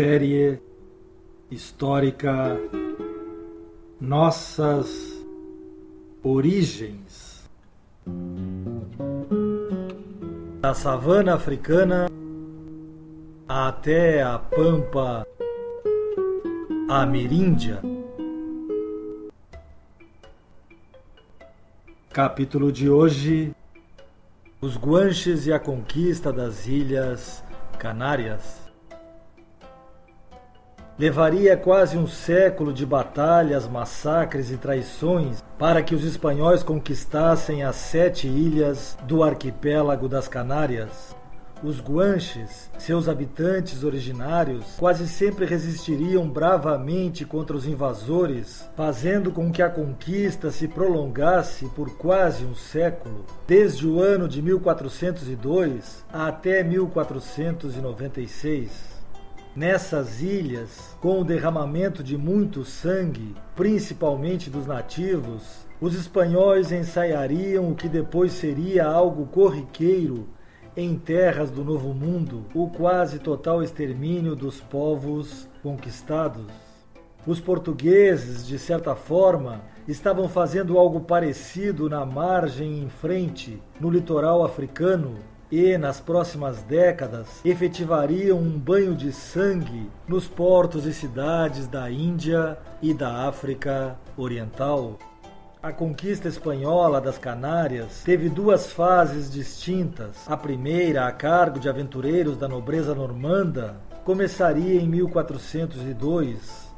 Série histórica Nossas Origens. Da savana africana até a pampa ameríndia. Capítulo de hoje: Os Guanches e a conquista das Ilhas Canárias. Levaria quase um século de batalhas, massacres e traições para que os espanhóis conquistassem as sete ilhas do arquipélago das Canárias. Os guanches, seus habitantes originários, quase sempre resistiriam bravamente contra os invasores, fazendo com que a conquista se prolongasse por quase um século, desde o ano de 1402 até 1496. Nessas ilhas, com o derramamento de muito sangue, principalmente dos nativos, os espanhóis ensaiariam o que depois seria algo corriqueiro em terras do Novo Mundo, o quase total extermínio dos povos conquistados. Os portugueses, de certa forma, estavam fazendo algo parecido na margem em frente, no litoral africano, e, nas próximas décadas, efetivariam um banho de sangue nos portos e cidades da Índia e da África Oriental. A conquista espanhola das Canárias teve duas fases distintas. A primeira, a cargo de aventureiros da nobreza normanda, começaria em 1402.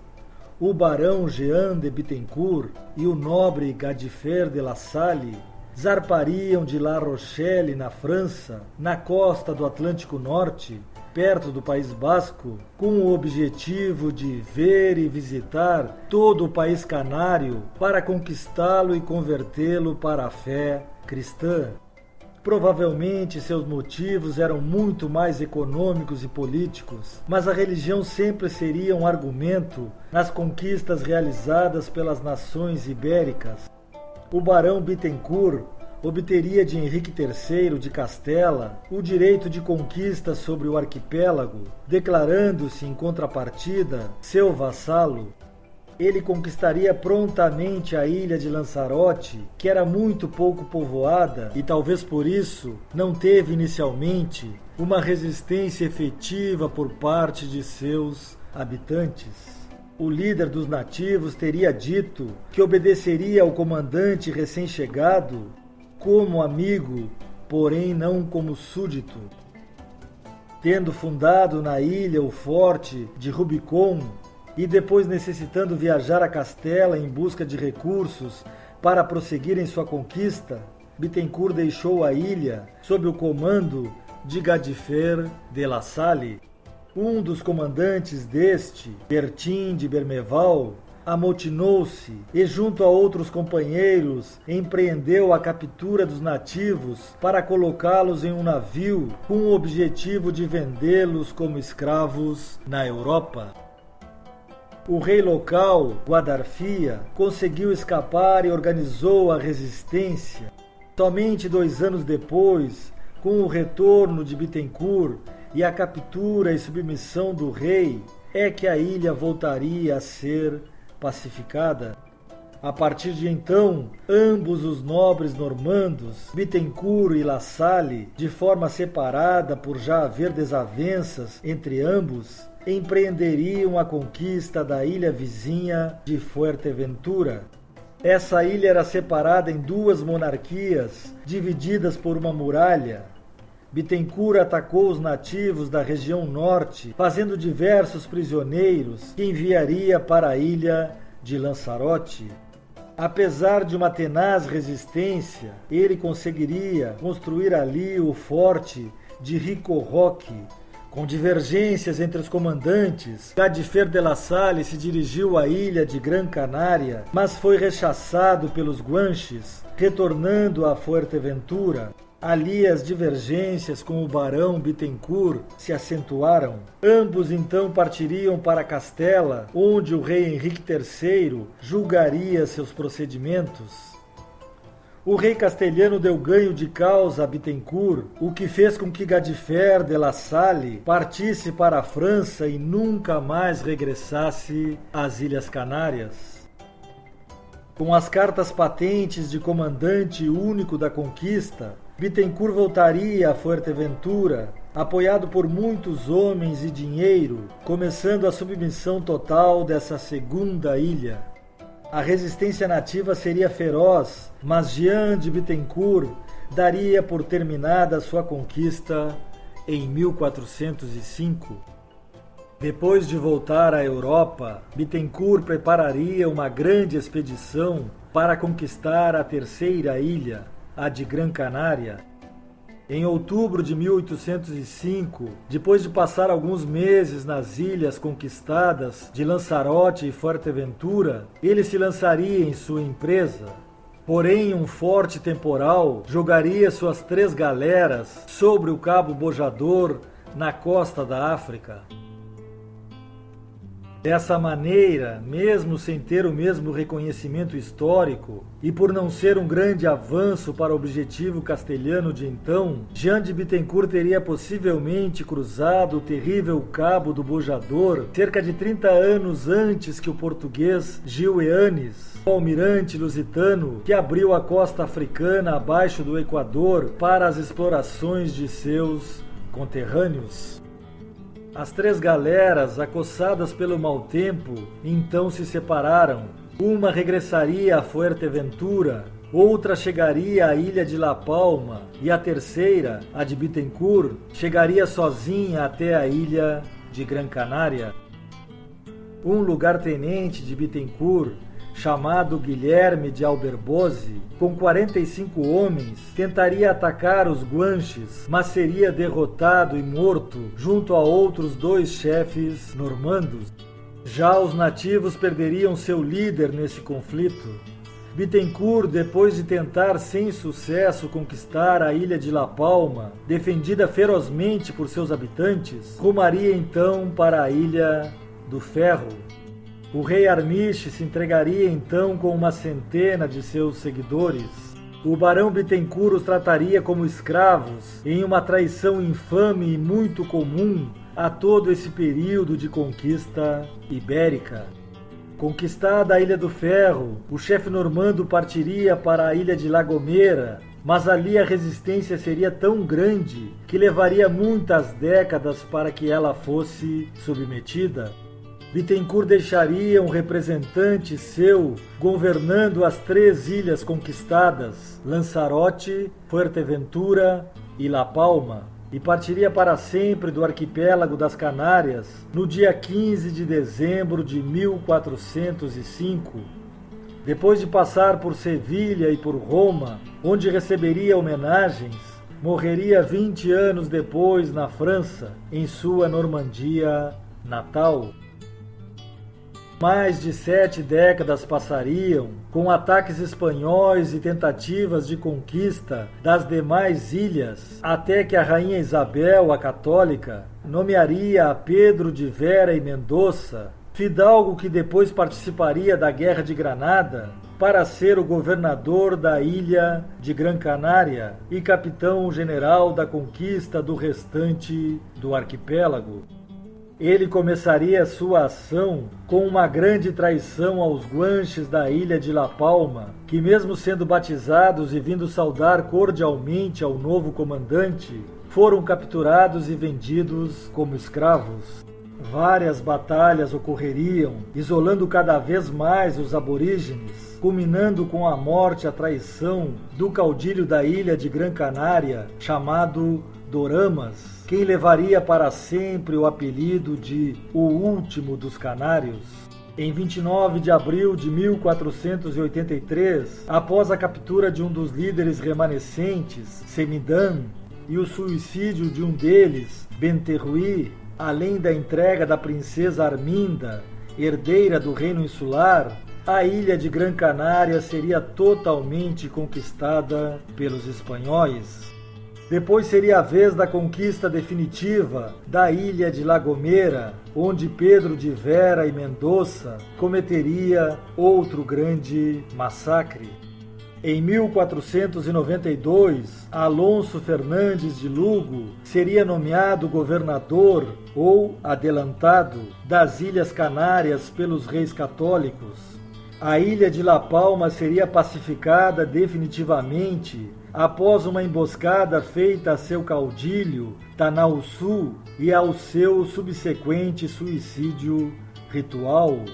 O barão Jean de Bittencourt e o nobre Gadifer de La Salle zarpariam de La Rochelle, na França, na costa do Atlântico Norte, perto do País Basco, com o objetivo de ver e visitar todo o país canário para conquistá-lo e convertê-lo para a fé cristã. Provavelmente seus motivos eram muito mais econômicos e políticos, mas a religião sempre seria um argumento nas conquistas realizadas pelas nações ibéricas o barão Bittencourt obteria de Henrique III de Castela o direito de conquista sobre o arquipélago, declarando-se em contrapartida seu vassalo. Ele conquistaria prontamente a ilha de Lanzarote, que era muito pouco povoada e talvez por isso não teve inicialmente uma resistência efetiva por parte de seus habitantes o líder dos nativos teria dito que obedeceria ao comandante recém-chegado como amigo, porém não como súdito. Tendo fundado na ilha o forte de Rubicon e depois necessitando viajar a Castela em busca de recursos para prosseguir em sua conquista, Bittencourt deixou a ilha sob o comando de Gadifer de La Salle. Um dos comandantes deste, Bertin de Bermeval, amotinou-se e, junto a outros companheiros, empreendeu a captura dos nativos para colocá-los em um navio com o objetivo de vendê-los como escravos na Europa. O rei local, Guadarfia, conseguiu escapar e organizou a resistência. Somente dois anos depois, com o retorno de Bittencourt, e a captura e submissão do rei é que a ilha voltaria a ser pacificada. A partir de então, ambos os nobres normandos, Bittencourt e La Salle, de forma separada por já haver desavenças entre ambos, empreenderiam a conquista da ilha vizinha de Fuerteventura. Essa ilha era separada em duas monarquias, divididas por uma muralha, Bittencourt atacou os nativos da região norte, fazendo diversos prisioneiros que enviaria para a ilha de Lanzarote. Apesar de uma tenaz resistência, ele conseguiria construir ali o forte de Rico Roque, com divergências entre os comandantes, Gadifer de la Salle se dirigiu à ilha de Gran Canária, mas foi rechaçado pelos guanches, retornando a Fuerteventura. Ali as divergências com o barão Bittencourt se acentuaram. Ambos então partiriam para Castela, onde o rei Henrique III julgaria seus procedimentos. O rei castelhano deu ganho de causa a Bittencourt, o que fez com que Gadifer de La Salle partisse para a França e nunca mais regressasse às Ilhas Canárias. Com as cartas patentes de comandante único da conquista, Bittencourt voltaria a Fuerteventura, apoiado por muitos homens e dinheiro, começando a submissão total dessa segunda ilha. A resistência nativa seria feroz, mas Jean de Bittencourt daria por terminada sua conquista em 1405. Depois de voltar à Europa, Bittencourt prepararia uma grande expedição para conquistar a terceira ilha, a de Gran Canária, em outubro de 1805, depois de passar alguns meses nas ilhas conquistadas de Lanzarote e Fuerteventura, ele se lançaria em sua empresa. Porém, um forte temporal jogaria suas três galeras sobre o Cabo Bojador, na costa da África. Dessa maneira, mesmo sem ter o mesmo reconhecimento histórico e por não ser um grande avanço para o objetivo castelhano de então, Jean de Bittencourt teria possivelmente cruzado o terrível Cabo do Bojador cerca de 30 anos antes que o português Gil Eanes, o almirante lusitano que abriu a costa africana abaixo do Equador para as explorações de seus conterrâneos. As três galeras, acossadas pelo mau tempo, então se separaram. Uma regressaria a Fuerteventura, outra chegaria à ilha de La Palma e a terceira, a de Bittencourt, chegaria sozinha até a ilha de Gran Canária. Um lugar-tenente de Bittencourt chamado Guilherme de Alberbose, com 45 homens, tentaria atacar os guanches, mas seria derrotado e morto junto a outros dois chefes normandos. Já os nativos perderiam seu líder nesse conflito. Bittencourt, depois de tentar sem sucesso conquistar a ilha de La Palma, defendida ferozmente por seus habitantes, rumaria então para a ilha do Ferro. O rei Armiche se entregaria então com uma centena de seus seguidores. O barão Bittencourt os trataria como escravos, em uma traição infame e muito comum a todo esse período de conquista ibérica. Conquistada a Ilha do Ferro, o chefe normando partiria para a ilha de La Gomera, mas ali a resistência seria tão grande que levaria muitas décadas para que ela fosse submetida. Bittencourt deixaria um representante seu governando as três ilhas conquistadas, Lanzarote, Fuerteventura e La Palma, e partiria para sempre do arquipélago das Canárias no dia 15 de dezembro de 1405. Depois de passar por Sevilha e por Roma, onde receberia homenagens, morreria 20 anos depois na França, em sua Normandia natal. Mais de sete décadas passariam, com ataques espanhóis e tentativas de conquista das demais ilhas, até que a rainha Isabel, a católica, nomearia a Pedro de Vera e Mendoza, fidalgo que depois participaria da Guerra de Granada, para ser o governador da ilha de Gran Canária e capitão-general da conquista do restante do arquipélago ele começaria sua ação com uma grande traição aos guanches da ilha de La Palma, que, mesmo sendo batizados e vindo saudar cordialmente ao novo comandante, foram capturados e vendidos como escravos. Várias batalhas ocorreriam, isolando cada vez mais os aborígenes, culminando com a morte e a traição do caudilho da ilha de Gran Canária, chamado Doramas quem levaria para sempre o apelido de o último dos canários. Em 29 de abril de 1483, após a captura de um dos líderes remanescentes, Semidan, e o suicídio de um deles, Benterruí, além da entrega da princesa Arminda, herdeira do reino insular, a ilha de Gran Canária seria totalmente conquistada pelos espanhóis. Depois seria a vez da conquista definitiva da ilha de La Gomera, onde Pedro de Vera e Mendoza cometeria outro grande massacre. Em 1492, Alonso Fernandes de Lugo seria nomeado governador ou adelantado das Ilhas Canárias pelos reis católicos. A ilha de La Palma seria pacificada definitivamente após uma emboscada feita a seu caudilho, Tanausu, e ao seu subsequente suicídio ritual.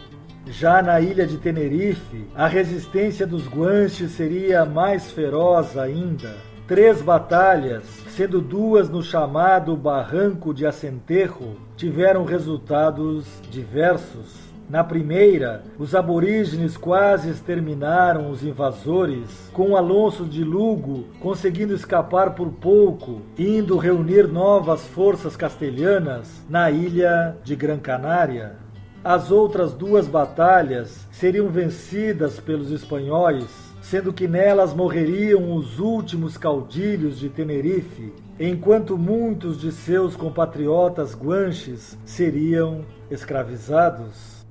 Já na ilha de Tenerife, a resistência dos guanches seria mais feroz ainda. Três batalhas, sendo duas no chamado Barranco de Acentejo, tiveram resultados diversos. Na primeira, os aborígenes quase exterminaram os invasores, com Alonso de Lugo conseguindo escapar por pouco, indo reunir novas forças castelhanas na ilha de Gran Canária. As outras duas batalhas seriam vencidas pelos espanhóis, sendo que nelas morreriam os últimos caudilhos de Tenerife, enquanto muitos de seus compatriotas guanches seriam escravizados.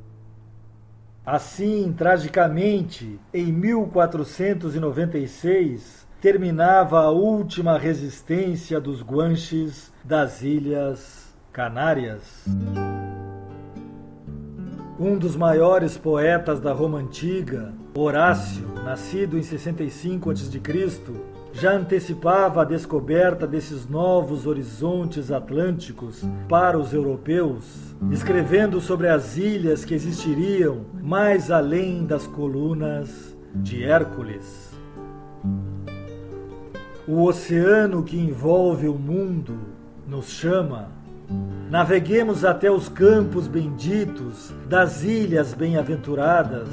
Assim, tragicamente, em 1496, terminava a última resistência dos guanches das Ilhas Canárias. Um dos maiores poetas da Roma antiga, Horácio, nascido em 65 a.C., já antecipava a descoberta desses novos horizontes atlânticos para os europeus, escrevendo sobre as ilhas que existiriam mais além das colunas de Hércules. O oceano que envolve o mundo nos chama Naveguemos até os campos benditos das ilhas bem-aventuradas,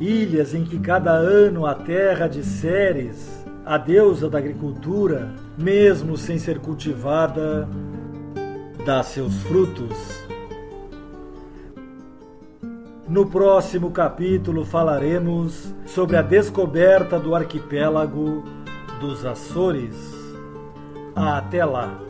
ilhas em que cada ano a terra de Ceres, a deusa da agricultura, mesmo sem ser cultivada, dá seus frutos. No próximo capítulo falaremos sobre a descoberta do arquipélago dos Açores. Até lá!